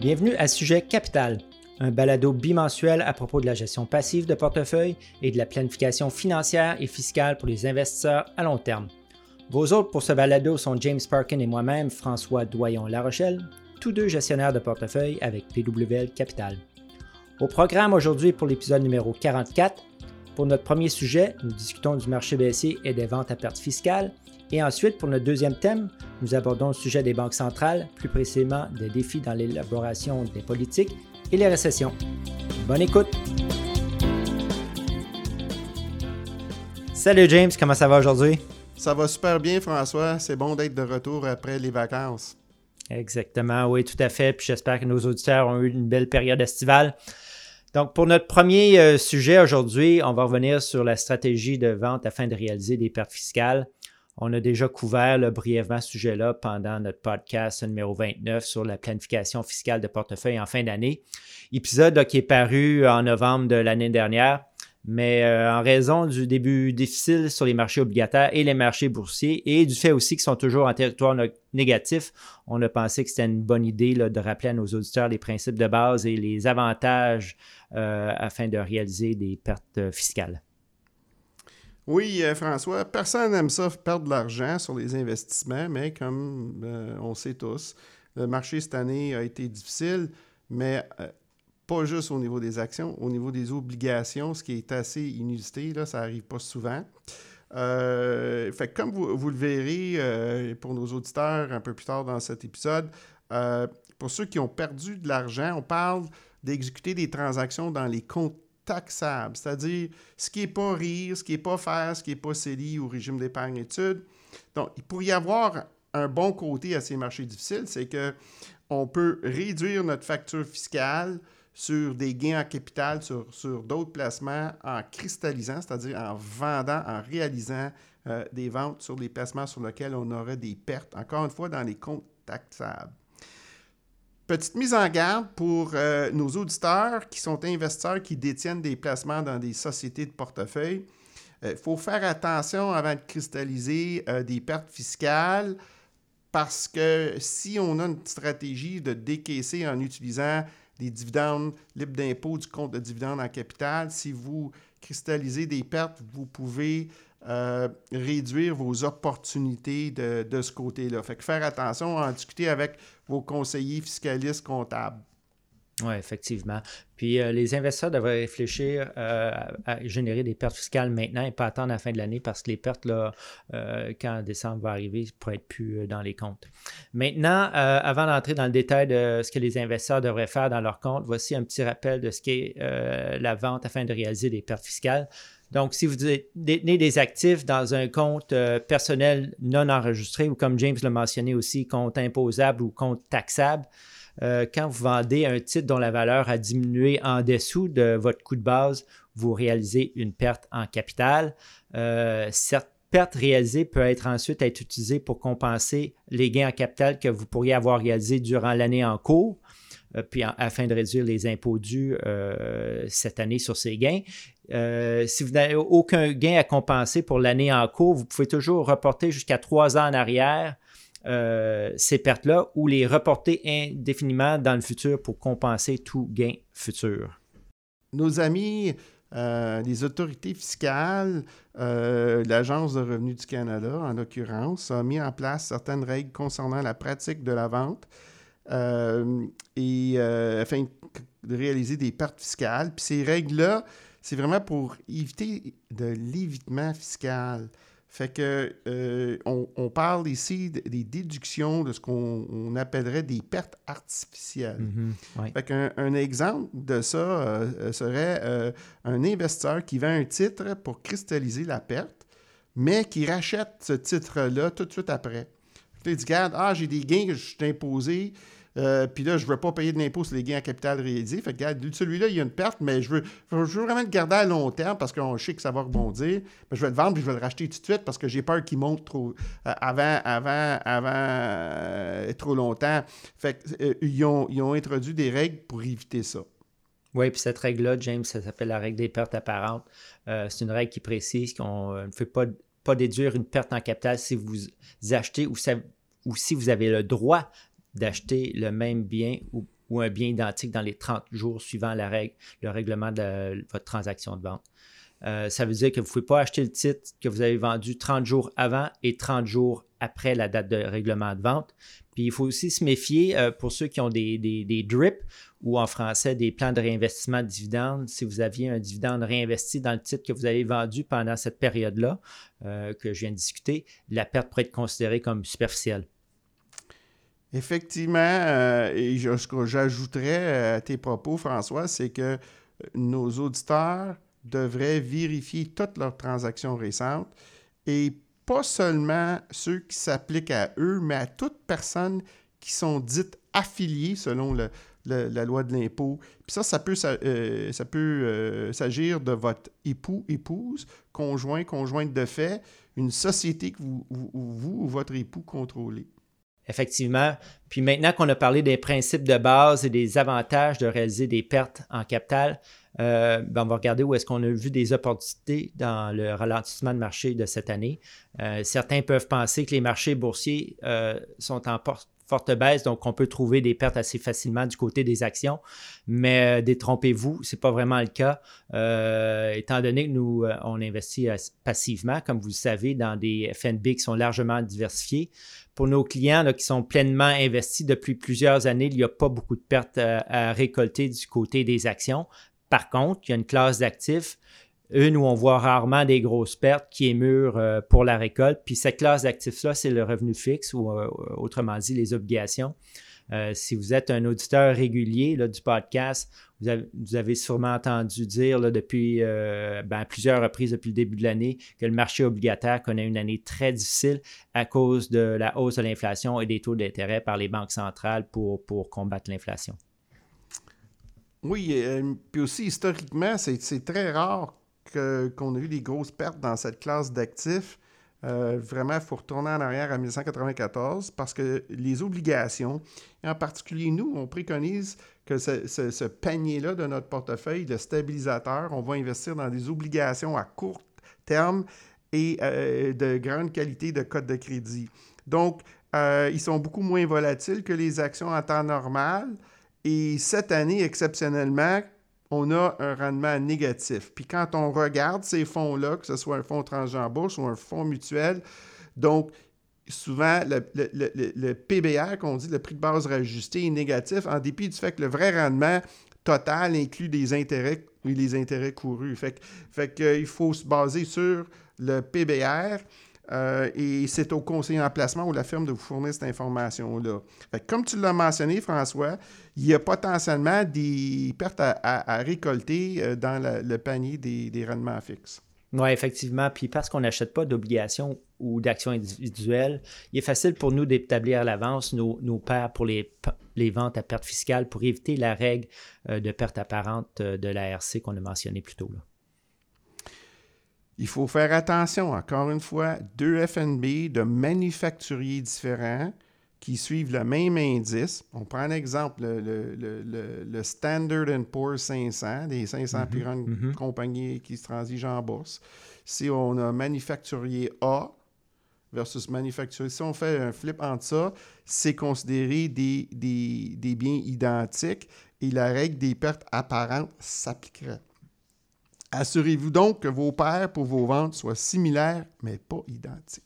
Bienvenue à Sujet Capital, un balado bimensuel à propos de la gestion passive de portefeuille et de la planification financière et fiscale pour les investisseurs à long terme. Vos hôtes pour ce balado sont James Parkin et moi-même, François Doyon-La Rochelle, tous deux gestionnaires de portefeuille avec PWL Capital. Au programme aujourd'hui pour l'épisode numéro 44, pour notre premier sujet, nous discutons du marché baissier et des ventes à perte fiscale. Et ensuite, pour notre deuxième thème, nous abordons le sujet des banques centrales, plus précisément des défis dans l'élaboration des politiques et les récessions. Bonne écoute! Salut James, comment ça va aujourd'hui? Ça va super bien, François. C'est bon d'être de retour après les vacances. Exactement, oui, tout à fait. Puis j'espère que nos auditeurs ont eu une belle période estivale. Donc, pour notre premier euh, sujet aujourd'hui, on va revenir sur la stratégie de vente afin de réaliser des pertes fiscales. On a déjà couvert brièvement ce sujet-là pendant notre podcast numéro 29 sur la planification fiscale de portefeuille en fin d'année. Épisode qui est paru en novembre de l'année dernière. Mais euh, en raison du début difficile sur les marchés obligataires et les marchés boursiers et du fait aussi qu'ils sont toujours en territoire on a pensé que c'était une bonne idée de rappeler à nos auditeurs les principes de base et les avantages euh, afin de réaliser des pertes euh, fiscales. Oui, François, personne n'aime ça perdre de l'argent sur les investissements, mais comme on sait tous, le marché cette année a été difficile, mais pas juste au niveau des actions, au niveau des obligations, ce qui est assez inusité, ça n'arrive pas souvent. Euh, fait comme vous, le verrez euh, pour nos auditeurs un peu plus tard dans cet épisode, euh, pour ceux qui ont perdu de l'argent, on parle d'exécuter des transactions dans les comptes taxables, c'est-à-dire ce qui n'est pas RIR, ce qui n'est pas FAIR, ce qui n'est pas CELI ou régime d'épargne études. Donc, il pourrait y avoir un bon côté à ces marchés difficiles, c'est que on peut réduire notre facture fiscale sur des gains en capital, sur, d'autres placements en cristallisant, c'est-à-dire en vendant, en réalisant euh, des ventes sur des placements sur lesquels on aurait des pertes, encore une fois, dans les comptes taxables. Petite mise en garde pour euh, nos auditeurs qui sont investisseurs qui détiennent des placements dans des sociétés de portefeuille. Il euh, faut faire attention avant de cristalliser des pertes fiscales parce que si on a une stratégie de décaisser en utilisant des dividendes libres d'impôt du compte de dividendes en capital. Si vous cristallisez des pertes, vous pouvez euh, réduire vos opportunités de, ce côté-là. Fait que faire attention à en discuter avec vos conseillers fiscalistes comptables. Oui, effectivement. Puis euh, les investisseurs devraient réfléchir euh, à générer des pertes fiscales maintenant et pas attendre la fin de l'année parce que les pertes, là, euh, quand décembre va arriver, pourraient être plus dans les comptes. Maintenant, avant d'entrer dans le détail de ce que les investisseurs devraient faire dans leur compte, voici un petit rappel de ce qu'est la vente afin de réaliser des pertes fiscales. Donc, si vous détenez des actifs dans un compte personnel non enregistré ou comme James l'a mentionné aussi, compte imposable ou compte taxable, euh, quand vous vendez un titre dont la valeur a diminué en dessous de votre coût de base, vous réalisez une perte en capital. Euh, cette perte réalisée peut ensuite être utilisée pour compenser les gains en capital que vous pourriez avoir réalisés durant l'année en cours, euh, puis afin de réduire les impôts dus cette année sur ces gains. si vous n'avez aucun gain à compenser pour l'année en cours, vous pouvez toujours reporter jusqu'à trois ans en arrière euh, ces pertes-là ou les reporter indéfiniment dans le futur pour compenser tout gain futur? Nos amis, euh, les autorités fiscales, euh, l'Agence de revenus du Canada, en l'occurrence, a mis en place certaines règles concernant la pratique de la vente afin de réaliser des pertes fiscales. Puis ces règles-là, c'est vraiment pour éviter de l'évitement fiscal. Fait que euh, on, parle ici des déductions de ce qu'on appellerait des pertes artificielles. Mm-hmm. Fait qu'un un exemple de ça euh, serait euh, un investisseur qui vend un titre pour cristalliser la perte, mais qui rachète ce titre-là tout de suite après. il dit, regarde, ah, j'ai des gains que je suis imposé, euh, puis là, je ne veux pas payer de l'impôt sur les gains en capital réalisés. Fait que, celui-là, il y a une perte, mais je veux, je veux vraiment le garder à long terme parce qu'on sait que ça va rebondir. Mais je vais le vendre puis je vais le racheter tout de suite parce que j'ai peur qu'il monte trop euh, avant, avant, avant euh, trop longtemps. Fait ils, ont, ils ont introduit des règles pour éviter ça. Oui, puis cette règle-là, James, ça s'appelle la règle des pertes apparentes. c'est une règle qui précise qu'on ne fait pas, pas déduire une perte en capital si vous achetez ou si vous avez le droit d'acheter le même bien ou, un bien identique dans les 30 jours suivant le règlement de votre transaction de vente. Euh, ça veut dire que vous ne pouvez pas acheter le titre que vous avez vendu 30 jours avant et 30 jours après la date de règlement de vente. Puis il faut aussi se méfier euh, pour ceux qui ont des, des, DRIP ou en français des plans de réinvestissement de dividendes. Si vous aviez un dividende réinvesti dans le titre que vous avez vendu pendant cette période-là euh, que je viens de discuter, la perte pourrait être considérée comme superficielle. Effectivement, et ce que j'ajouterais à tes propos, François, c'est que nos auditeurs devraient vérifier toutes leurs transactions récentes et pas seulement ceux qui s'appliquent à eux, mais à toute personne qui sont dites affiliées selon la loi de l'impôt. Puis ça, ça peut, euh, euh, s'agir de votre époux, épouse, conjoint, conjointe de fait, une société que vous, vous ou votre époux contrôlez. Effectivement. Puis maintenant qu'on a parlé des principes de base et des avantages de réaliser des pertes en capital, euh, ben, on va regarder où est-ce qu'on a vu des opportunités dans le ralentissement de marché de cette année. Euh, certains peuvent penser que les marchés boursiers euh, sont en forte baisse, donc on peut trouver des pertes assez facilement du côté des actions. Mais détrompez-vous, ce n'est pas vraiment le cas, étant donné que nous, on investit passivement, comme vous le savez, dans des FNB qui sont largement diversifiés. Pour nos clients qui sont pleinement investis depuis plusieurs années, il n'y a pas beaucoup de pertes à récolter du côté des actions. Par contre, il y a une classe d'actifs, une où on voit rarement des grosses pertes qui est mûre euh, pour la récolte. Puis cette classe d'actifs-là, c'est le revenu fixe ou euh, autrement dit les obligations. Euh, si vous êtes un auditeur régulier du podcast, vous avez, sûrement entendu dire depuis ben, plusieurs reprises depuis le début de l'année que le marché obligataire connaît une année très difficile à cause de la hausse de l'inflation et des taux d'intérêt par les banques centrales pour combattre l'inflation. Oui, puis aussi historiquement, c'est très rare qu'on ait eu des grosses pertes dans cette classe d'actifs. Euh, vraiment, il faut retourner en arrière à 1994 parce que les obligations, en particulier nous, on préconise que ce, panier-là de notre portefeuille de stabilisateur, on va investir dans des obligations à court terme et euh, de grande qualité de code de crédit. Donc, ils sont beaucoup moins volatiles que les actions en temps normal. Et cette année, exceptionnellement, on a un rendement négatif. Puis quand on regarde ces fonds-là, que ce soit un fonds transgenre bourse ou un fonds mutuel, donc souvent le, PBR, qu'on dit le prix de base rajusté, est négatif en dépit du fait que le vrai rendement total inclut des intérêts les intérêts courus. Fait, fait qu'il faut se baser sur le PBR. Euh, et c'est au conseiller en placement ou la firme de vous fournir cette information-là. Comme tu l'as mentionné, François, il y a potentiellement des pertes à, récolter euh, dans le panier des, rendements fixes. Oui, effectivement. Puis parce qu'on n'achète pas d'obligations ou d'actions individuelles, il est facile pour nous d'établir à l'avance nos, nos pour les, ventes à perte fiscale pour éviter la règle euh, de perte apparente de l'ARC qu'on a mentionné plus tôt. Il faut faire attention, encore une fois, deux FNB de manufacturiers différents qui suivent le même indice. On prend un exemple, le, Standard Poor's 500, des 500 mm-hmm. plus grandes mm-hmm. compagnies qui se transigent en bourse. Si on a manufacturier A versus manufacturier, si on fait un flip entre ça, c'est considéré des, des biens identiques et la règle des pertes apparentes s'appliquerait. Assurez-vous donc que vos paires pour vos ventes soient similaires, mais pas identiques.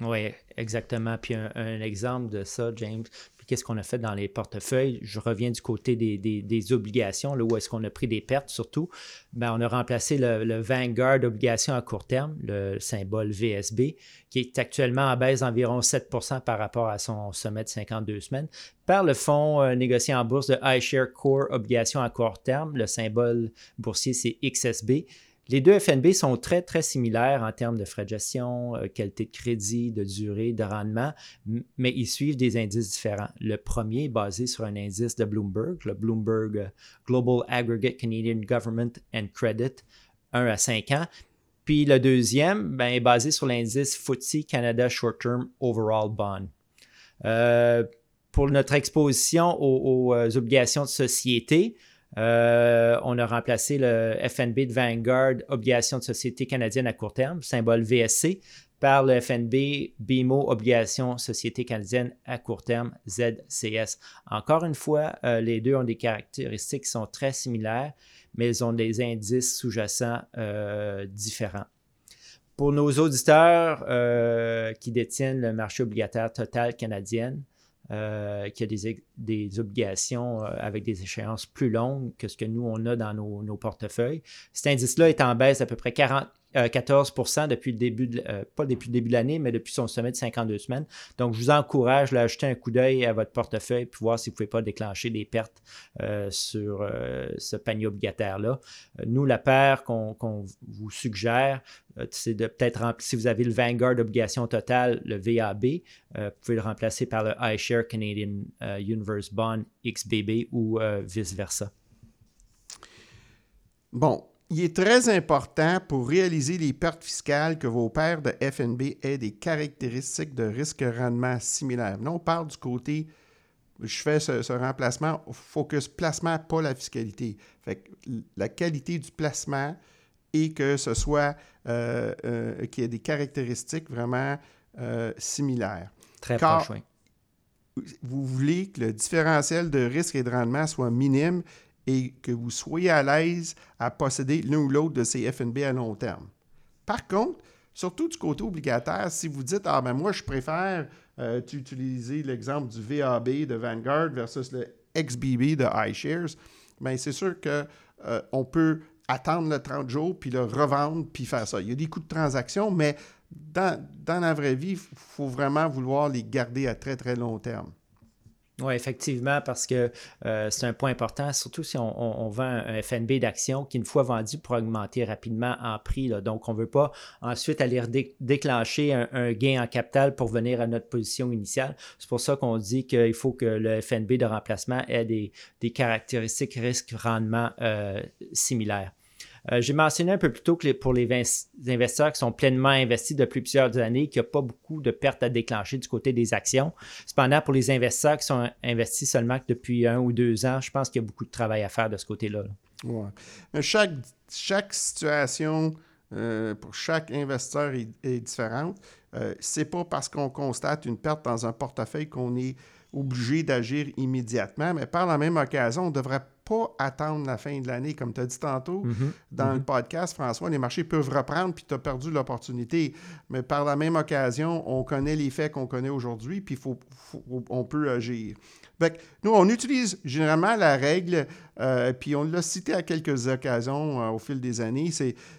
Oui, exactement. Puis un, exemple de ça, James, qu'est-ce qu'on a fait dans les portefeuilles? Je reviens du côté des, obligations, là où est-ce qu'on a pris des pertes surtout. Ben, on a remplacé le, Vanguard obligation à court terme, le symbole VSB, qui est actuellement en baisse d'environ 7% par rapport à son sommet de 52 semaines, par le fonds euh, négocié en bourse de iShare Core obligation à court terme. Le symbole boursier, c'est XSB les deux FNB sont très, très similaires en termes de frais de gestion, euh, qualité de crédit, de durée, de rendement, mais ils suivent des indices différents. Le premier est basé sur un indice de Bloomberg, le Bloomberg euh, Global Aggregate Canadian Government and Credit, 1 à 5 ans. Puis le deuxième ben, est basé sur l'indice FTSE Canada Short Term Overall Bond. Euh, pour notre exposition aux obligations de société, euh, on a remplacé le FNB de Vanguard, obligation de société canadienne à court terme, symbole VSC, par le FNB, BMO, Obligations Société canadienne à court terme, ZCS. Encore une fois, euh, les deux ont des caractéristiques qui sont très similaires, mais ils ont des indices sous-jacents euh, différents. Pour nos auditeurs qui détiennent le marché obligataire total canadien, euh, qui a des, obligations euh, avec des échéances plus longues que ce que nous, on a dans nos, nos portefeuilles. Cet indice-là est en baisse d'à peu près 40, 14 euh, depuis le début, de, euh, pas depuis le début de l'année, mais depuis son sommet de 52 semaines. Donc, je vous encourage à jeter un coup d'œil à votre portefeuille pour voir si vous ne pouvez pas déclencher des pertes euh, sur ce panier obligataire-là. nous, la paire qu'on vous suggère, c'est de peut-être remplacer, si vous avez le Vanguard Obligation Totale, le VAB, vous pouvez le remplacer par le iShare Canadian Universe Bond XBB ou vice-versa. Bon, il est très important pour réaliser les pertes fiscales que vos paires de FNB aient des caractéristiques de risque-rendement similaires. Là, on parle du côté, je fais ce, remplacement, focus placement, pas la fiscalité. Fait la qualité du placement et que ce soit, euh, euh, qu'il y ait des caractéristiques vraiment euh, similaires. Très proche, Vous voulez que le différentiel de risque et de rendement soit minime et que vous soyez à l'aise à posséder l'un ou l'autre de ces FNB à long terme. Par contre, surtout du côté obligataire, si vous dites Ah ben moi je préfère euh, utiliser l'exemple du VAB de Vanguard versus le XBB de iShares, bien c'est sûr qu'on euh, peut attendre le 30 jours, puis le revendre, puis faire ça. Il y a des coûts de transaction, mais dans, dans la vraie vie, il faut vraiment vouloir les garder à très, très long terme. Oui, effectivement, parce que euh, c'est un point important, surtout si on, vend un FNB d'action qui, une fois vendu, pourra augmenter rapidement en prix. Donc, on ne veut pas ensuite aller déclencher un, gain en capital pour venir à notre position initiale. C'est pour ça qu'on dit qu'il faut que le FNB de remplacement ait des, caractéristiques risque-rendement euh, similaires. Euh, j'ai mentionné un peu plus tôt que pour les investisseurs qui sont pleinement investis depuis plusieurs années, qu'il n'y a pas beaucoup de pertes à déclencher du côté des actions. Cependant, pour les investisseurs qui sont investis seulement depuis un ou deux ans, je pense qu'il y a beaucoup de travail à faire de ce côté-là. Mais chaque, situation euh, pour chaque investisseur est, différente. Euh, Ce n'est pas parce qu'on constate une perte dans un portefeuille qu'on est obligé d'agir immédiatement, mais par la même occasion, on devrait pas attendre la fin de l'année. Comme tu as dit tantôt mhm. dans le mhm. podcast, François, les marchés peuvent reprendre puis tu as perdu l'opportunité. Mais par la même occasion, on connaît les faits qu'on connaît aujourd'hui puis faut, on peut agir. nous, on utilise généralement la règle, euh, puis on l'a cité à quelques occasions euh, au fil des années,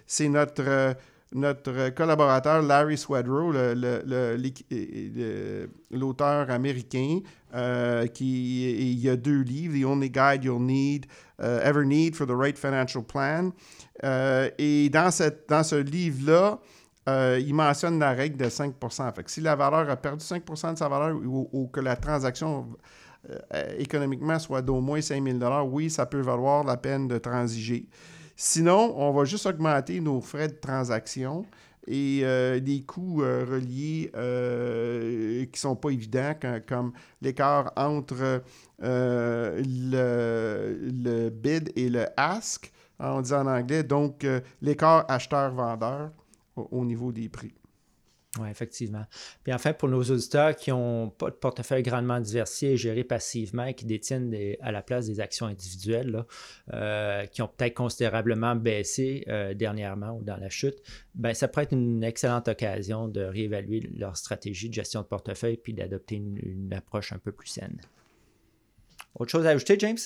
c'est notre... Euh, notre collaborateur Larry Swedrow, l'auteur américain, euh, qui il y a deux livres, The Only Guide You'll Need, uh, Ever Need for the Right Financial Plan. Euh, et dans, ce livre-là, euh, il mentionne la règle de 5 fait que Si la valeur a perdu 5 de sa valeur ou, que la transaction économiquement soit d'au moins 5 000 oui, ça peut valoir la peine de transiger. Sinon, on va juste augmenter nos frais de transaction et euh, des coûts euh, reliés euh, qui ne sont pas évidents, comme l'écart entre le, le, bid et le ask, on dit en anglais, donc l'écart acheteur-vendeur au niveau des prix. Oui, effectivement. Puis enfin, pour nos auditeurs qui n'ont pas de portefeuille grandement diversifié et géré passivement qui détiennent à la place des actions individuelles, euh, qui ont peut-être considérablement baissé euh, dernièrement ou dans la chute, ben, ça pourrait être une excellente occasion de réévaluer leur stratégie de gestion de portefeuille puis d'adopter une, approche un peu plus saine. Autre chose à ajouter, James?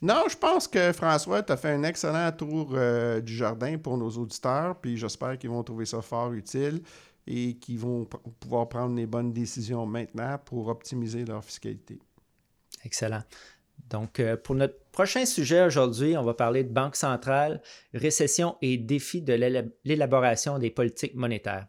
Non, je pense que François, tu as fait un excellent tour euh, du jardin pour nos auditeurs, puis j'espère qu'ils vont trouver ça fort utile et qui vont pouvoir prendre les bonnes décisions maintenant pour optimiser leur fiscalité. Excellent. Donc, euh, pour notre prochain sujet aujourd'hui, on va parler de banque centrale, récession et défis de l'élaboration des politiques monétaires.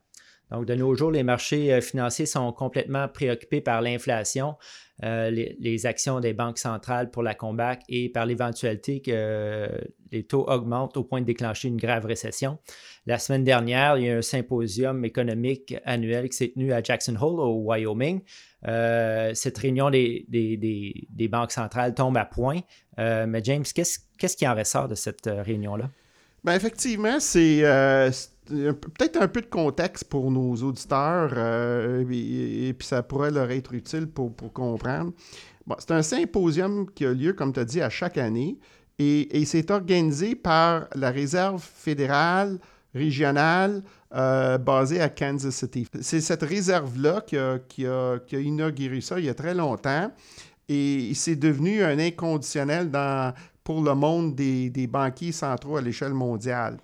Donc, de nos jours, les marchés euh, financiers sont complètement préoccupés par l'inflation, euh, les, actions des banques centrales pour la combattre et par l'éventualité que les taux augmentent au point de déclencher une grave récession. La semaine dernière, il y a un symposium économique annuel qui s'est tenu à Jackson Hole, au Wyoming. Euh, cette réunion des, banques centrales tombe à point. mais James, qu'est-ce qui en ressort de cette réunion-là? Bien, effectivement, c'est peut-être un peu de contexte pour nos auditeurs, et, puis ça pourrait leur être utile pour, comprendre. c'est un symposium qui a lieu, comme tu as dit, à chaque année, et, et c'est organisé par la Réserve fédérale régionale euh, basée à Kansas City. C'est cette réserve-là qui a, qui, a, qui a, inauguré ça il y a très longtemps et c'est devenu un inconditionnel dans, pour le monde des, des banquiers centraux à l'échelle mondiale.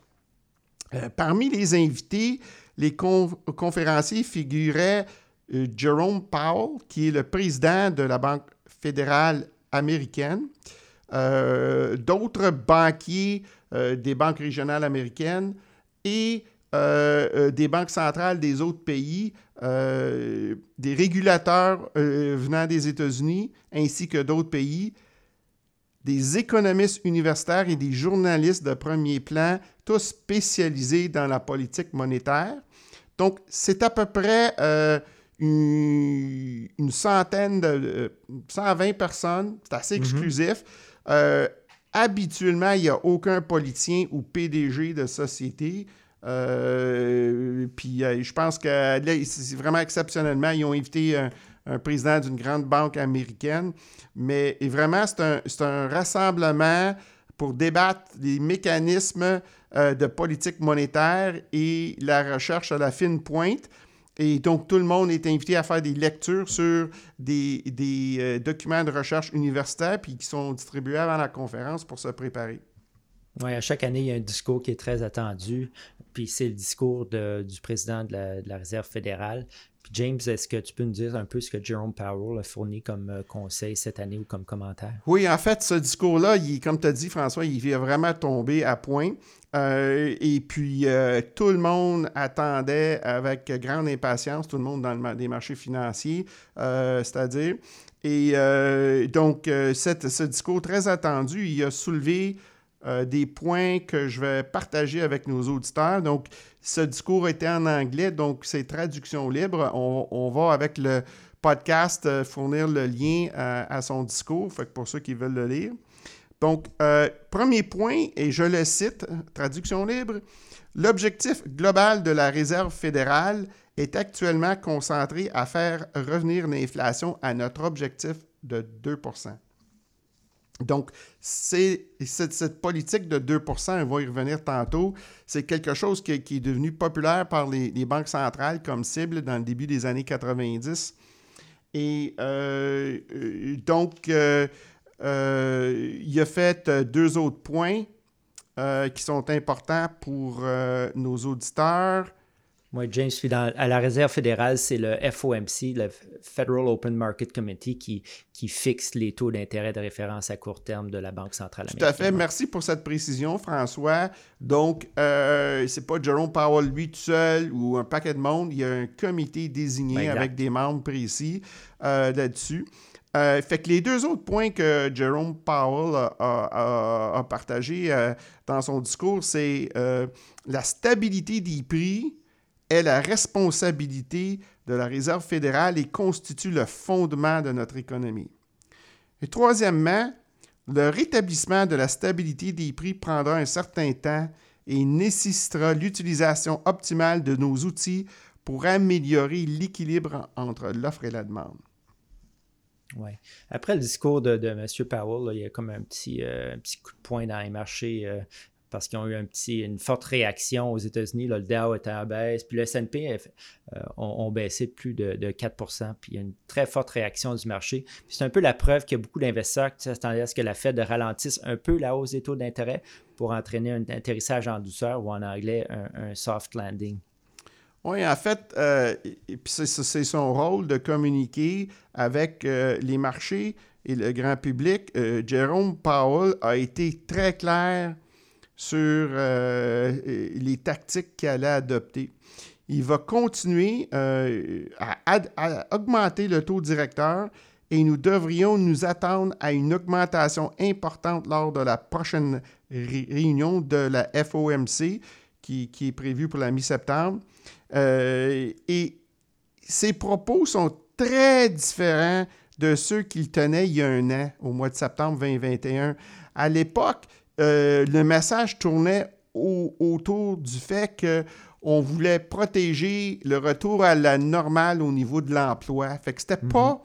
Euh, parmi les invités, les conférenciers figuraient euh, Jerome Powell, qui est le président de la Banque fédérale américaine, d'autres banquiers des banques régionales américaines, et euh, euh, des banques centrales des autres pays, euh, des régulateurs venant des États-Unis ainsi que d'autres pays, des économistes universitaires et des journalistes de premier plan, tous spécialisés dans la politique monétaire. Donc, c'est à peu près une, centaine de 120 personnes, c'est assez mm-hmm. exclusif. Habituellement, il n'y a aucun politicien ou PDG de société. Euh, puis euh, je pense que là, c'est vraiment exceptionnellement, ils ont invité un, président d'une grande banque américaine. Mais vraiment, c'est un, rassemblement pour débattre des mécanismes euh, de politique monétaire et la recherche à la fine pointe. Et donc, tout le monde est invité à faire des lectures sur des, euh, documents de recherche universitaires, puis qui sont distribués avant la conférence pour se préparer. Oui, à chaque année, il y a un discours qui est très attendu, puis c'est le discours du président de la, Réserve fédérale. James, est-ce que tu peux nous dire un peu ce que Jerome Powell a fourni comme euh, conseil cette année ou comme commentaire? Oui, en fait, ce discours-là, comme tu as dit, François, il vient vraiment tomber à point. Euh, et puis, euh, tout le monde attendait avec grande impatience, tout le monde dans le, les marchés financiers, c'est-à-dire. Et donc, ce discours très attendu, il a soulevé des points que je vais partager avec nos auditeurs. Donc, ce discours était en anglais, donc c'est traduction libre. On, va, avec le podcast, fournir le lien à, son discours, pour ceux qui veulent le lire. Donc, euh, premier point, et je le cite, traduction libre, l'objectif global de la Réserve fédérale est actuellement concentré à faire revenir l'inflation à notre objectif de 2 donc, c'est, cette, politique de 2% on va y revenir tantôt, c'est quelque chose qui, est devenu populaire par les, banques centrales comme cible dans le début des années 90. Et euh, euh, donc, euh, il a fait euh, deux autres points euh, qui sont importants pour nos auditeurs. Moi, James, suis à la Réserve fédérale, c'est le FOMC, le Federal Open Market Committee, qui, qui fixe les taux d'intérêt de référence à court terme de la Banque centrale américaine. Tout à fait. Merci pour cette précision, François. Donc, euh, c'est pas Jerome Powell lui tout seul ou un paquet de monde. Il y a un comité désigné avec des membres précis là-dessus. Euh, fait que les deux autres points que Jerome Powell a, a, partagés euh, dans son discours, c'est euh, la stabilité des prix est la responsabilité de la Réserve fédérale et constitue le fondement de notre économie. Et troisièmement, le rétablissement de la stabilité des prix prendra un certain temps et nécessitera l'utilisation optimale de nos outils pour améliorer l'équilibre entre l'offre et la demande. Oui. Après le discours de, M. Powell, il y a comme un petit, euh, petit coup de poing dans les marchés euh, parce qu'ils ont eu une forte réaction aux États-Unis. Le Dow était en baisse, puis le S&P euh, ont, baissé de plus de, 4% Puis il y a une très forte réaction du marché. c'est un peu la preuve qu'il y a beaucoup d'investisseurs qui s'attendaient à ce que la Fed ralentisse un peu la hausse des taux d'intérêt pour entraîner un atterrissage en douceur ou en anglais un soft landing. Oui, en fait, euh, c'est son rôle de communiquer avec euh, les marchés et le grand public. Euh, Jérôme Powell a été très clair sur les tactiques qu'il allait adopter. Il va continuer à, augmenter le taux directeur et nous devrions nous attendre à une augmentation importante lors de la prochaine réunion de la FOMC qui est prévue pour la mi-septembre. Euh, et ses propos sont très différents de ceux qu'il tenait il y a un an, au mois de septembre 2021. À l'époque, euh, le message tournait autour du fait on voulait protéger le retour à la normale au niveau de l'emploi. Fait que c'était pas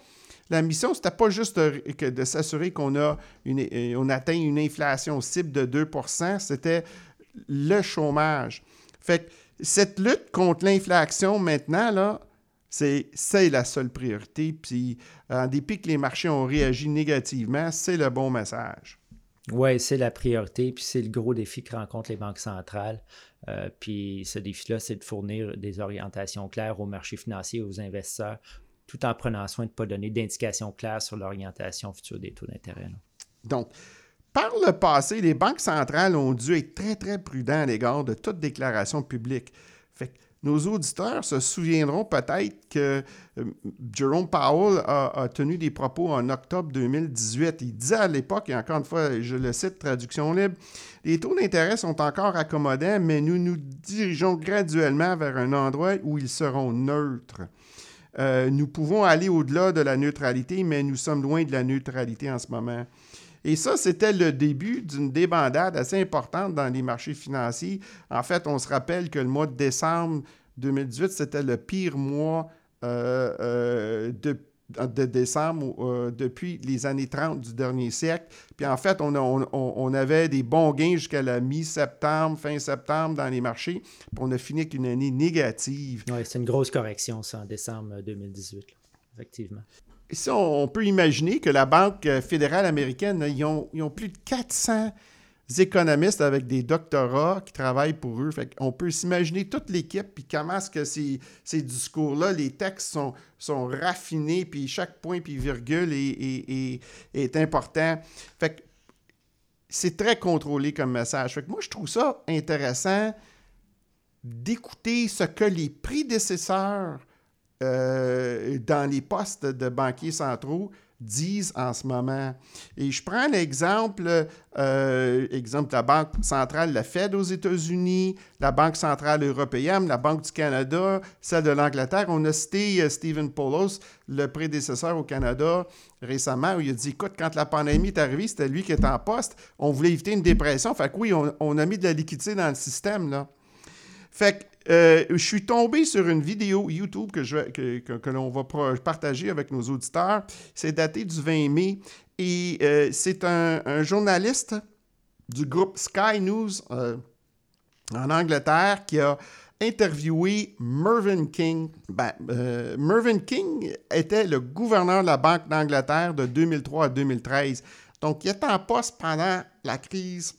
la mission, c'était pas juste de, de s'assurer qu'on a une, euh, on atteint une inflation cible de 2% c'était le chômage. Fait que cette lutte contre l'inflation maintenant, là, c'est, la seule priorité. Puis, en dépit que les marchés ont réagi négativement, c'est le bon message. Oui, c'est la priorité, puis c'est le gros défi que rencontrent les banques centrales. Euh, puis ce défi-là, c'est de fournir des orientations claires aux marchés financiers, aux investisseurs, tout en prenant soin de ne pas donner d'indications claires sur l'orientation future des taux d'intérêt. Donc, par le passé, les banques centrales ont dû être très, très prudents à l'égard de toute déclaration publique. Fait que nos auditeurs se souviendront peut-être que euh, Jerome Powell a, tenu des propos en octobre 2018. Il disait à l'époque, et encore une fois, je le cite, traduction libre, les taux d'intérêt sont encore accommodants, mais nous nous dirigeons graduellement vers un endroit où ils seront neutres. Euh, nous pouvons aller au-delà de la neutralité, mais nous sommes loin de la neutralité en ce moment. Et ça, c'était le début d'une débandade assez importante dans les marchés financiers. En fait, on se rappelle que le mois de décembre 2018, c'était le pire mois euh, euh, de, décembre euh, depuis les années 30 du dernier siècle. Puis en fait, on, avait des bons gains jusqu'à la mi-septembre, fin septembre dans les marchés. Puis on a fini avec une année négative. Oui, c'est une grosse correction, ça, en décembre 2018, effectivement. Ici, on, peut imaginer que la Banque fédérale américaine, ils ont, plus de 400 économistes avec des doctorats qui travaillent pour eux. On peut s'imaginer toute l'équipe, puis comment est-ce que ces, discours-là, les textes sont, raffinés, puis chaque point puis virgule est, important. Fait c'est très contrôlé comme message. Fait moi, je trouve ça intéressant d'écouter ce que les prédécesseurs euh, dans les postes de banquiers centraux disent en ce moment. Et je prends l'exemple, euh, exemple, la Banque centrale, la Fed aux États-Unis, la Banque centrale européenne, la Banque du Canada, celle de l'Angleterre. On a cité euh, Stephen Polos, le prédécesseur au Canada, récemment, où il a dit, écoute, quand la pandémie est arrivée, c'était lui qui était en poste, on voulait éviter une dépression. Fait que oui, on, on a mis de la liquidité dans le système, là. Fait que euh, je suis tombé sur une vidéo YouTube que, l'on va partager avec nos auditeurs. C'est daté du 20 mai et euh, c'est un, journaliste du groupe Sky News euh, en Angleterre qui a interviewé Mervyn King. Ben, Mervyn King était le gouverneur de la Banque d'Angleterre de 2003 à 2013. Donc, il était en poste pendant la crise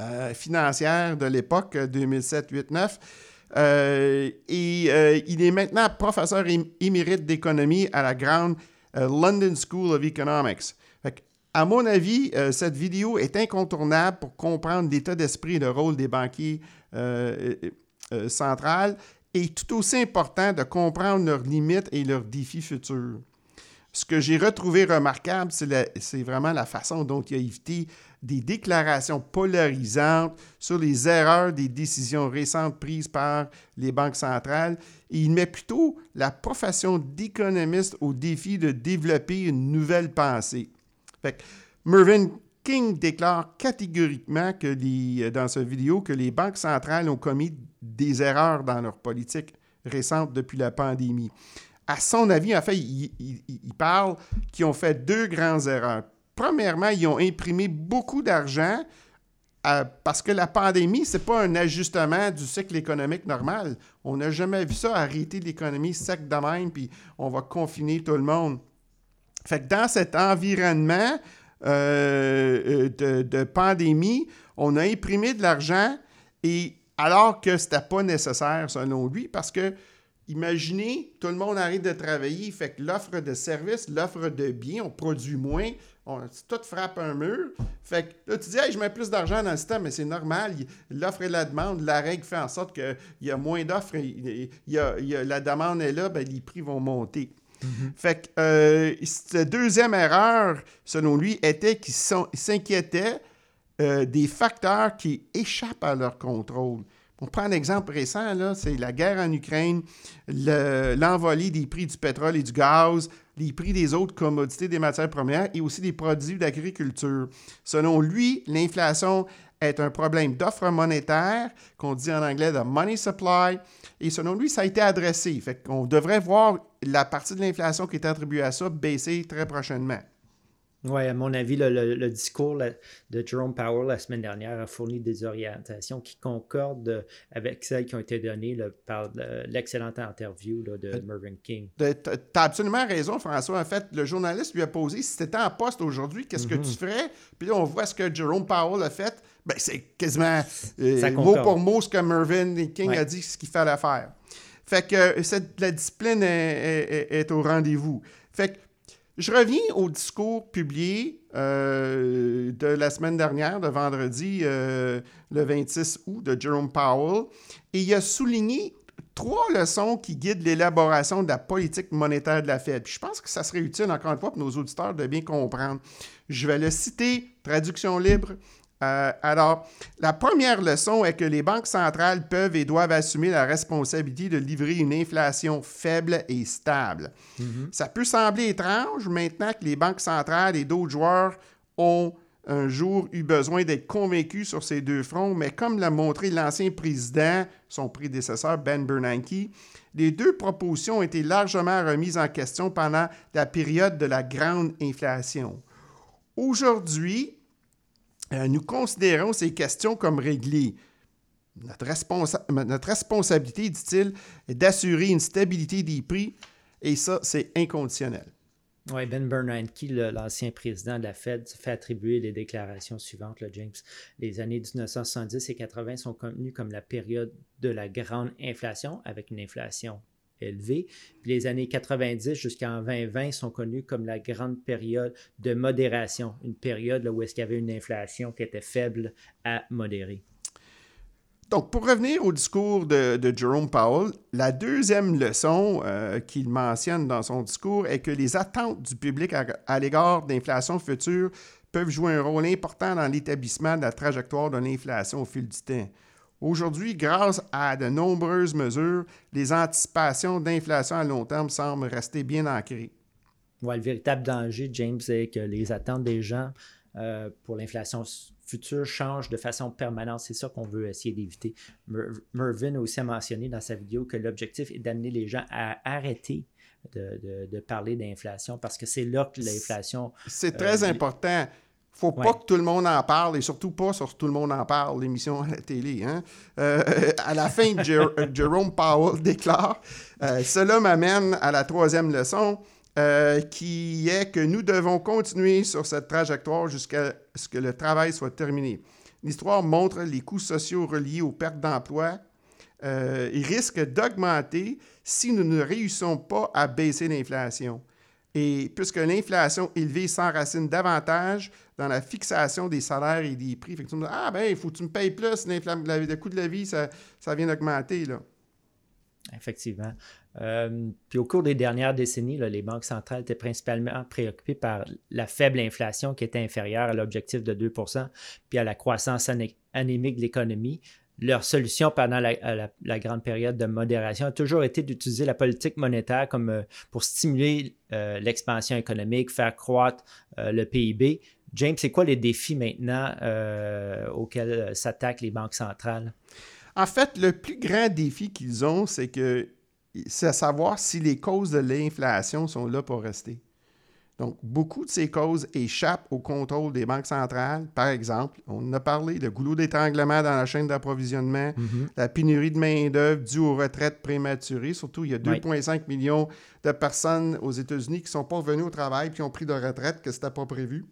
euh, financière de l'époque, 2007-2009. Euh, et euh, il est maintenant professeur émérite d'économie à la grande London School of Economics. à mon avis, cette vidéo est incontournable pour comprendre l'état d'esprit et le rôle des banquiers centrales et tout aussi important de comprendre leurs limites et leurs défis futurs. Ce que j'ai retrouvé remarquable, c'est vraiment la façon dont il a évité des déclarations polarisantes sur les erreurs des décisions récentes prises par les banques centrales et il met plutôt la profession d'économiste au défi de développer une nouvelle pensée. Mervyn King déclare catégoriquement que dans sa vidéo que les banques centrales ont commis des erreurs dans leur politique récente depuis la pandémie. À son avis, en fait, il, il parle qu'ils ont fait deux grandes erreurs premièrement, ils ont imprimé beaucoup d'argent euh, parce que la pandémie, ce n'est pas un ajustement du cycle économique normal. On n'a jamais vu ça, arrêter l'économie sec de même, puis on va confiner tout le monde. Fait que dans cet environnement euh, euh, de, pandémie, on a imprimé de l'argent et alors que ce n'était pas nécessaire selon lui, parce que imaginez, tout le monde arrête de travailler, fait que l'offre de services, l'offre de biens, on produit moins, tout frappe un mur. Fait que là, tu dis, je mets plus d'argent dans le système, mais c'est normal. L'offre et la demande, la règle fait en sorte qu'il y a moins d'offres, la demande est là, ben, les prix vont monter. Mm-hmm. Fait que euh, cette deuxième erreur, selon lui, était qu'il s'inquiétait euh, des facteurs qui échappent à leur contrôle. On prend un exemple récent, c'est la guerre en Ukraine, l'envolée des prix du pétrole et du gaz, les prix des autres commodités des matières premières et aussi des produits d'agriculture. Selon lui, l'inflation est un problème d'offre monétaire, qu'on dit en anglais de money supply, et selon lui, ça a été adressé. Fait qu'on devrait voir la partie de l'inflation qui est attribuée à ça baisser très prochainement. Oui, à mon avis, le, discours de Jerome Powell la semaine dernière a fourni des orientations qui concordent avec celles qui ont été données par l'excellente interview de euh, Mervyn King. Tu as absolument raison, François. En fait, le journaliste lui a posé si tu étais en poste aujourd'hui, qu'est-ce que tu mhm. ferais? Puis là, on voit ce que Jerome Powell a fait. Ben, c'est quasiment euh, mot pour mot ce que Mervyn King a dit, ce qu'il fallait faire. Fait que cette, la discipline est, est au rendez-vous. Fait que je reviens au discours publié euh, de la semaine dernière, de vendredi, euh, le 26 août, de Jerome Powell, et il a souligné trois leçons qui guident l'élaboration de la politique monétaire de la Fed. je pense que ça serait utile, encore une fois, pour nos auditeurs de bien comprendre. Je vais le citer, traduction libre. Euh, alors, la première leçon est que les banques centrales peuvent et doivent assumer la responsabilité de livrer une inflation faible et stable. Mm-hmm. Ça peut sembler étrange maintenant que les banques centrales et d'autres joueurs ont un jour eu besoin d'être convaincus sur ces deux fronts, mais comme l'a montré l'ancien président, son prédécesseur Ben Bernanke, les deux propositions ont été largement remises en question pendant la période de la grande inflation. Aujourd'hui, nous considérons ces questions comme réglées. Notre, responsabilité, dit-il, est d'assurer une stabilité des prix et ça, c'est inconditionnel. Oui, Ben Bernanke, l'ancien président de la Fed, fait attribuer les déclarations suivantes, James. Les années 1970 et 80 sont connues comme la période de la grande inflation, avec une inflation élevé. les années 90 jusqu'en 2020 sont connues comme la grande période de modération, une période où est-ce qu'il y avait une inflation qui était faible à modérée. Donc, pour revenir au discours de, Jerome Powell, la deuxième leçon euh, qu'il mentionne dans son discours est que les attentes du public à l'égard d'inflation future peuvent jouer un rôle important dans l'établissement de la trajectoire de l'inflation au fil du temps. Aujourd'hui, grâce à de nombreuses mesures, les anticipations d'inflation à long terme semblent rester bien ancrées. Ouais, le véritable danger, James, c'est que les attentes des gens euh, pour l'inflation future changent de façon permanente. C'est ça qu'on veut essayer d'éviter. Mervyn a aussi mentionné dans sa vidéo que l'objectif est d'amener les gens à arrêter de, parler d'inflation parce que c'est là que l'inflation... C'est très euh, important faut pas que tout le monde en parle et surtout pas sur Tout le monde en parle, l'émission à la télé. Hein. Euh, à la fin, Jerome Powell déclare euh, Cela m'amène à la troisième leçon, euh, qui est que nous devons continuer sur cette trajectoire jusqu'à ce que le travail soit terminé. L'histoire montre les coûts sociaux reliés aux pertes d'emploi. ils risquent d'augmenter si nous ne réussissons pas à baisser l'inflation. Et puisque l'inflation élevée s'enracine davantage dans la fixation des salaires et des prix, tu me dis, ah ben, il faut que tu me payes plus, le coût de la vie, ça, ça vient d'augmenter. Effectivement. Euh, puis au cours des dernières décennies, les banques centrales étaient principalement préoccupées par la faible inflation qui était inférieure à l'objectif de 2% puis à la croissance anémique de l'économie leur solution pendant la, grande période de modération a toujours été d'utiliser la politique monétaire comme euh, pour stimuler euh, l'expansion économique, faire croître euh, le PIB. James, c'est quoi les défis maintenant auxquels s'attaquent les banques centrales? En fait, le plus grand défi qu'ils ont, c'est que c'est à savoir si les causes de l'inflation sont là pour rester. Donc, beaucoup de ces causes échappent au contrôle des banques centrales. Par exemple, on a parlé de goulot d'étranglement dans la chaîne d'approvisionnement, mm-hmm. la pénurie de main-d'œuvre due aux retraites prématurées. Surtout, il y a 2,5 millions de personnes aux États-Unis qui ne sont pas revenues au travail et qui ont pris de retraite que ce n'était pas prévu.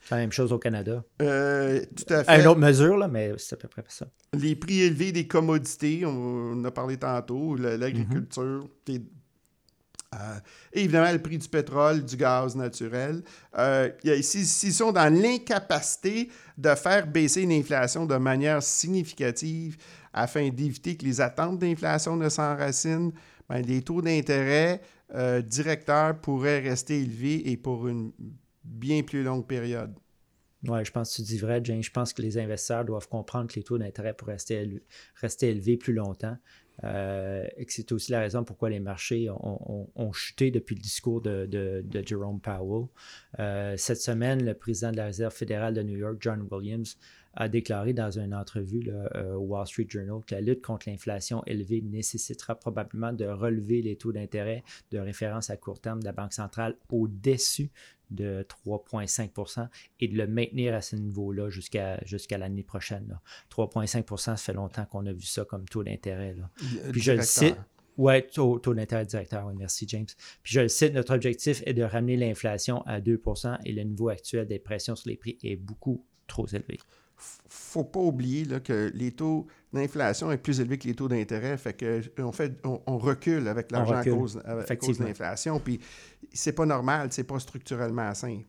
C'est la même chose au Canada. Euh, tout à fait. une autre mesure, là, mais c'est à peu près ça. Les prix élevés des commodités, on a parlé tantôt, l'agriculture, mm-hmm. Évidemment, le prix du pétrole, du gaz naturel. Euh, S'ils sont dans l'incapacité de faire baisser l'inflation de manière significative afin d'éviter que les attentes d'inflation ne s'enracinent, ben, les taux d'intérêt euh, directeurs pourraient rester élevés et pour une bien plus longue période. Oui, je pense que tu dis vrai, Jane. Je pense que les investisseurs doivent comprendre que les taux d'intérêt pourraient rester élevés plus longtemps et que c'est aussi la raison pourquoi les marchés ont, chuté depuis le discours de, Jerome Powell. cette semaine, le président de la Réserve fédérale de New York, John Williams, a déclaré dans une entrevue au Wall Street Journal que la lutte contre l'inflation élevée nécessitera probablement de relever les taux d'intérêt de référence à court terme de la Banque centrale au-dessus de 3,5% et de le maintenir à ce niveau-là jusqu'à l'année prochaine. 3,5 ça fait longtemps qu'on a vu ça comme taux d'intérêt. Puis je le cite. Oui, taux, taux d'intérêt directeur, oui, merci James. Puis je le cite, notre objectif est de ramener l'inflation à 2% et le niveau actuel des pressions sur les prix est beaucoup trop élevé faut pas oublier là, que les taux d'inflation est plus élevé que les taux d'intérêt. Fait que on, fait, on, recule avec l'argent à cause, à cause de l'inflation. Puis c'est pas normal, c'est pas structurellement sain.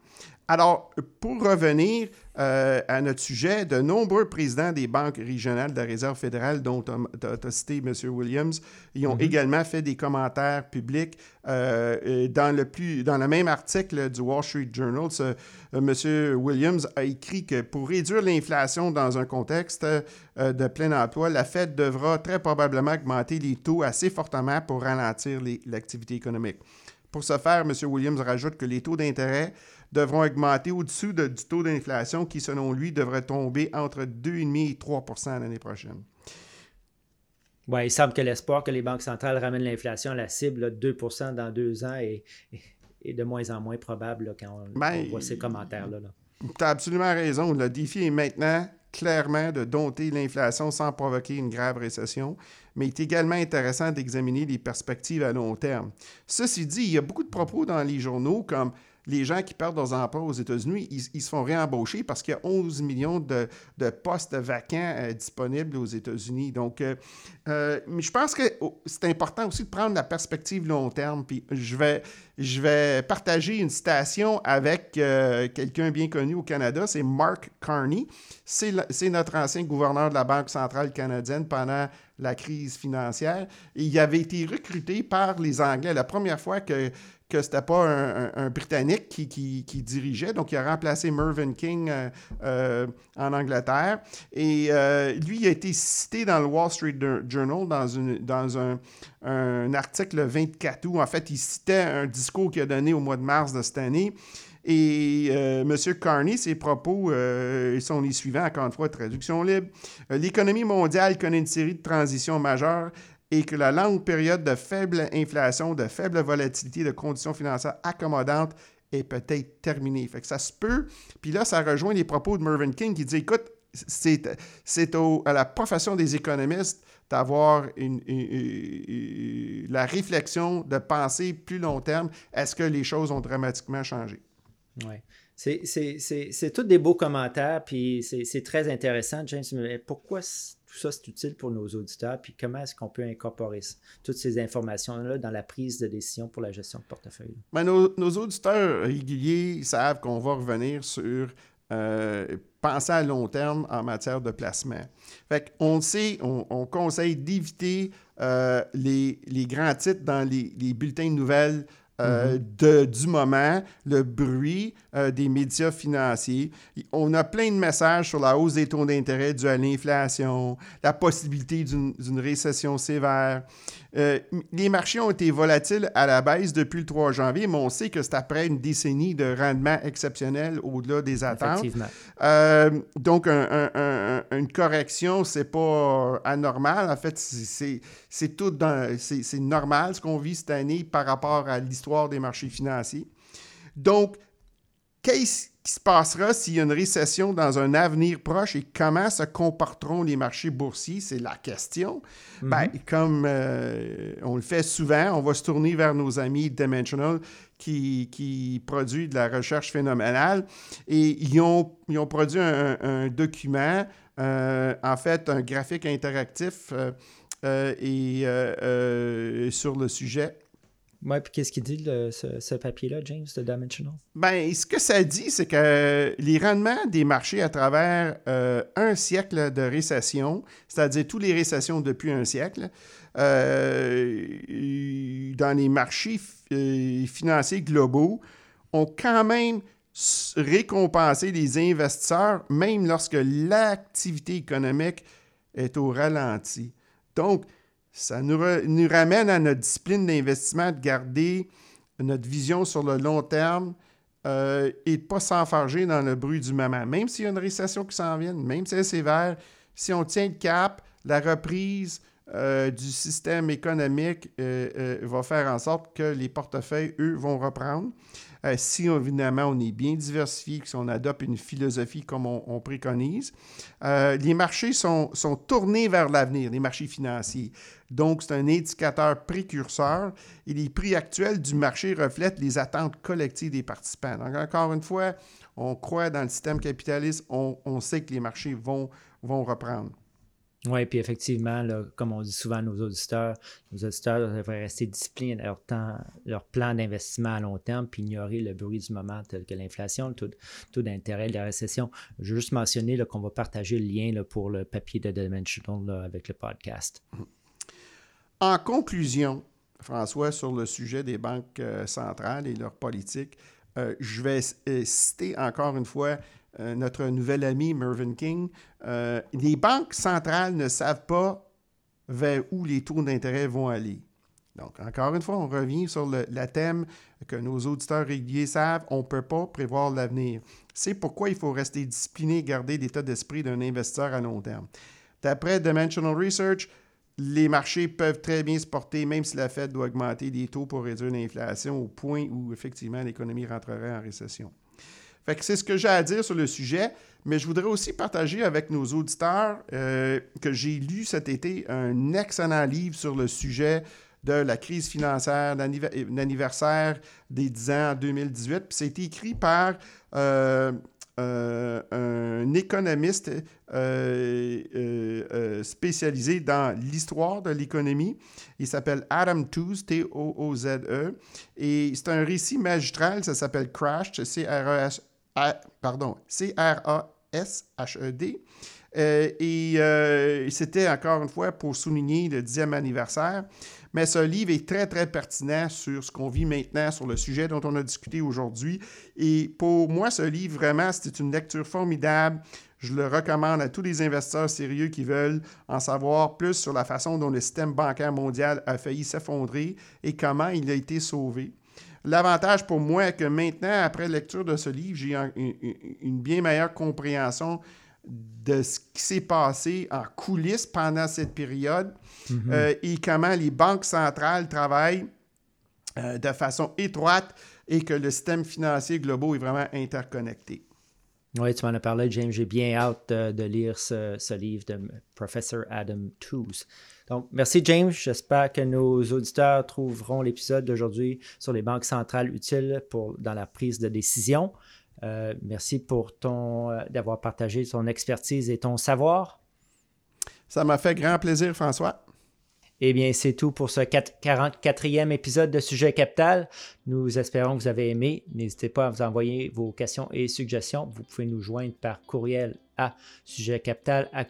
Alors, pour revenir euh, à notre sujet, de nombreux présidents des banques régionales de la Réserve fédérale, dont tu as, cité M. Williams, ils ont mm-hmm. également fait des commentaires publics. Euh, dans, le plus, dans le même article du Wall Street Journal, euh, M. Williams a écrit que pour réduire l'inflation dans un contexte de plein emploi, la Fed devra très probablement augmenter les taux assez fortement pour ralentir l'activité économique. Pour ce faire, M. Williams rajoute que les taux d'intérêt devront augmenter au-dessus du taux d'inflation qui, selon lui, devrait tomber entre 2,5 et 3% l'année prochaine. Oui, il semble que l'espoir que les banques centrales ramènent l'inflation à la cible de 2% dans deux ans est, de moins en moins probable quand ben, on, voit ces commentaires-là. tu as absolument raison. Le défi est maintenant clairement de dompter l'inflation sans provoquer une grave récession, mais il est également intéressant d'examiner les perspectives à long terme. Ceci dit, il y a beaucoup de propos dans les journaux comme les gens qui perdent leurs emplois aux États-Unis, ils, se font réembaucher parce qu'il y a 11 millions de, postes vacants euh, disponibles aux États-Unis. Donc, euh, euh, je pense que oh, c'est important aussi de prendre la perspective long terme. Puis je vais, je vais partager une citation avec quelqu'un bien connu au Canada, c'est Mark Carney. C'est notre ancien gouverneur de la Banque centrale canadienne pendant la crise financière. il avait été recruté par les Anglais. La première fois que que c'était pas un, Britannique qui, dirigeait. Donc, il a remplacé Mervyn King euh, euh, en Angleterre. Et euh, lui, il a été cité dans le Wall Street Journal dans, une, dans un, un, article 24 août. En fait, il citait un discours qu'il a donné au mois de mars de cette année. Et M. Carney, ses propos sont les suivants, encore une fois, traduction libre. L'économie mondiale connaît une série de transitions majeures et que la longue période de faible inflation, de faible volatilité, de conditions financières accommodantes est peut-être terminée. Fait que ça se peut. Puis là, ça rejoint les propos de Mervyn King qui dit écoute, c'est à la profession des économistes d'avoir la réflexion de penser plus long terme. Est-ce que les choses ont dramatiquement changé? Oui. C'est tous des beaux commentaires, puis c'est très intéressant, James. Mais pourquoi tout ça, c'est utile pour nos auditeurs, puis comment est-ce qu'on peut incorporer toutes ces informations-là dans la prise de décision pour la gestion de portefeuille? Ben, nos, auditeurs réguliers savent qu'on va revenir sur euh, penser à long terme en matière de placement. Fait on sait, on, conseille d'éviter euh, les, grands titres dans les, les bulletins de nouvelles euh, mhm. de, du moment, le bruit euh, des médias financiers. On a plein de messages sur la hausse des taux d'intérêt dû à l'inflation, la possibilité d'une récession sévère. Euh, les marchés ont été volatiles à la baisse depuis le 3 janvier, mais on sait que c'est après une décennie de rendement exceptionnel au-delà des attentes. Euh, donc, une correction, c'est pas anormal. En fait, c'est tout c'est normal ce qu'on vit cette année par rapport à l'histoire des marchés financiers. Donc, qu'est-ce qui se passera s'il y a une récession dans un avenir proche et comment se comporteront les marchés boursiers? C'est la question. Ben, mhm. comme euh, on le fait souvent, on va se tourner vers nos amis Dimensional qui, qui produisent de la recherche phénoménale et ils ont, ils ont produit un, document, euh, en fait, un graphique interactif euh, et, sur le sujet. Oui, puis qu'est-ce qu'il dit, ce, papier-là, James, de Dimensional? Bien, ce que ça dit, c'est que les rendements des marchés à travers euh, un siècle de récession, c'est-à-dire toutes les récessions depuis un siècle, euh, dans les marchés euh, financiers globaux, ont quand même récompensé les investisseurs, même lorsque l'activité économique est au ralenti. Donc, Ça nous, ramène à notre discipline d'investissement de garder notre vision sur le long terme euh, et de ne pas s'enfarger dans le bruit du moment. Même s'il y a une récession qui s'en vient, même si elle est sévère, si on tient le cap, la reprise euh, du système économique euh, va faire en sorte que les portefeuilles, eux, vont reprendre. Euh, si évidemment on est bien diversifié, si on adopte une philosophie comme on, préconise. Euh, les marchés sont, sont, tournés vers l'avenir, les marchés financiers. Donc, c'est un indicateur précurseur et les prix actuels du marché reflètent les attentes collectives des participants. Donc, encore une fois, on croit dans le système capitaliste, on, on sait que les marchés vont, vont reprendre. Oui, puis effectivement, comme on dit souvent à nos auditeurs, nos auditeurs devraient rester disciplinés dans leur, plan d'investissement à long terme, puis ignorer le bruit du moment tel que l'inflation, le taux, d'intérêt, la récession. Je veux juste mentionner qu'on va partager le lien pour le papier de Dimensional avec le podcast. En conclusion, François, sur le sujet des banques euh, centrales et leur politique, euh, je vais euh, citer encore une fois euh, notre nouvel ami Mervyn King, euh, les banques centrales ne savent pas vers où les taux d'intérêt vont aller. Donc, encore une fois, on revient sur le thème que nos auditeurs réguliers savent, on ne peut pas prévoir l'avenir. C'est pourquoi il faut rester discipliné et garder l'état d'esprit d'un investisseur à long terme. D'après Dimensional Research, les marchés peuvent très bien se porter, même si la Fed doit augmenter les taux pour réduire l'inflation au point où effectivement l'économie rentrerait en récession c'est ce que j'ai à dire sur le sujet, mais je voudrais aussi partager avec nos auditeurs euh, que j'ai lu cet été un excellent livre sur le sujet de la crise financière, l'anniversaire des 10 ans en 2018. C'est écrit par euh, euh, un économiste spécialisé dans l'histoire de l'économie. Il s'appelle Adam Tooze, T-O-O-Z-E. Et c'est un récit magistral, ça s'appelle Crash, C-R-E-S pardon, C-R-A-S-H-E-D. Euh, et euh, c'était encore une fois pour souligner le 10e anniversaire. Mais ce livre est très, très pertinent sur ce qu'on vit maintenant, sur le sujet dont on a discuté aujourd'hui. Et pour moi, ce livre, vraiment, c'était une lecture formidable. Je le recommande à tous les investisseurs sérieux qui veulent en savoir plus sur la façon dont le système bancaire mondial a failli s'effondrer et comment il a été sauvé. L'avantage pour moi est que maintenant, après lecture de ce livre, j'ai une, bien meilleure compréhension de ce qui s'est passé en coulisses pendant cette période mm-hmm. euh, et comment les banques centrales travaillent euh, de façon étroite et que le système financier global est vraiment interconnecté. Oui, tu m'en as parlé, James. J'ai bien hâte de, lire ce, ce, livre de Professor Adam Tooze. Donc, merci James. J'espère que nos auditeurs trouveront l'épisode d'aujourd'hui sur les banques centrales utiles pour, dans la prise de décision. Euh, merci pour ton euh, d'avoir partagé ton expertise et ton savoir. Ça m'a fait grand plaisir, François. Eh bien, c'est tout pour ce 44e épisode de Sujet Capital. Nous espérons que vous avez aimé. N'hésitez pas à vous envoyer vos questions et suggestions. Vous pouvez nous joindre par courriel à sujet capital à.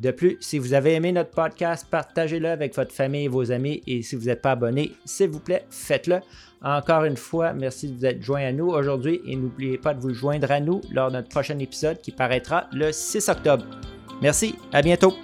De plus, si vous avez aimé notre podcast, partagez-le avec votre famille et vos amis. Et si vous n'êtes pas abonné, s'il vous plaît, faites-le. Encore une fois, merci de vous être joint à nous aujourd'hui et n'oubliez pas de vous joindre à nous lors de notre prochain épisode qui paraîtra le 6 octobre. Merci, à bientôt.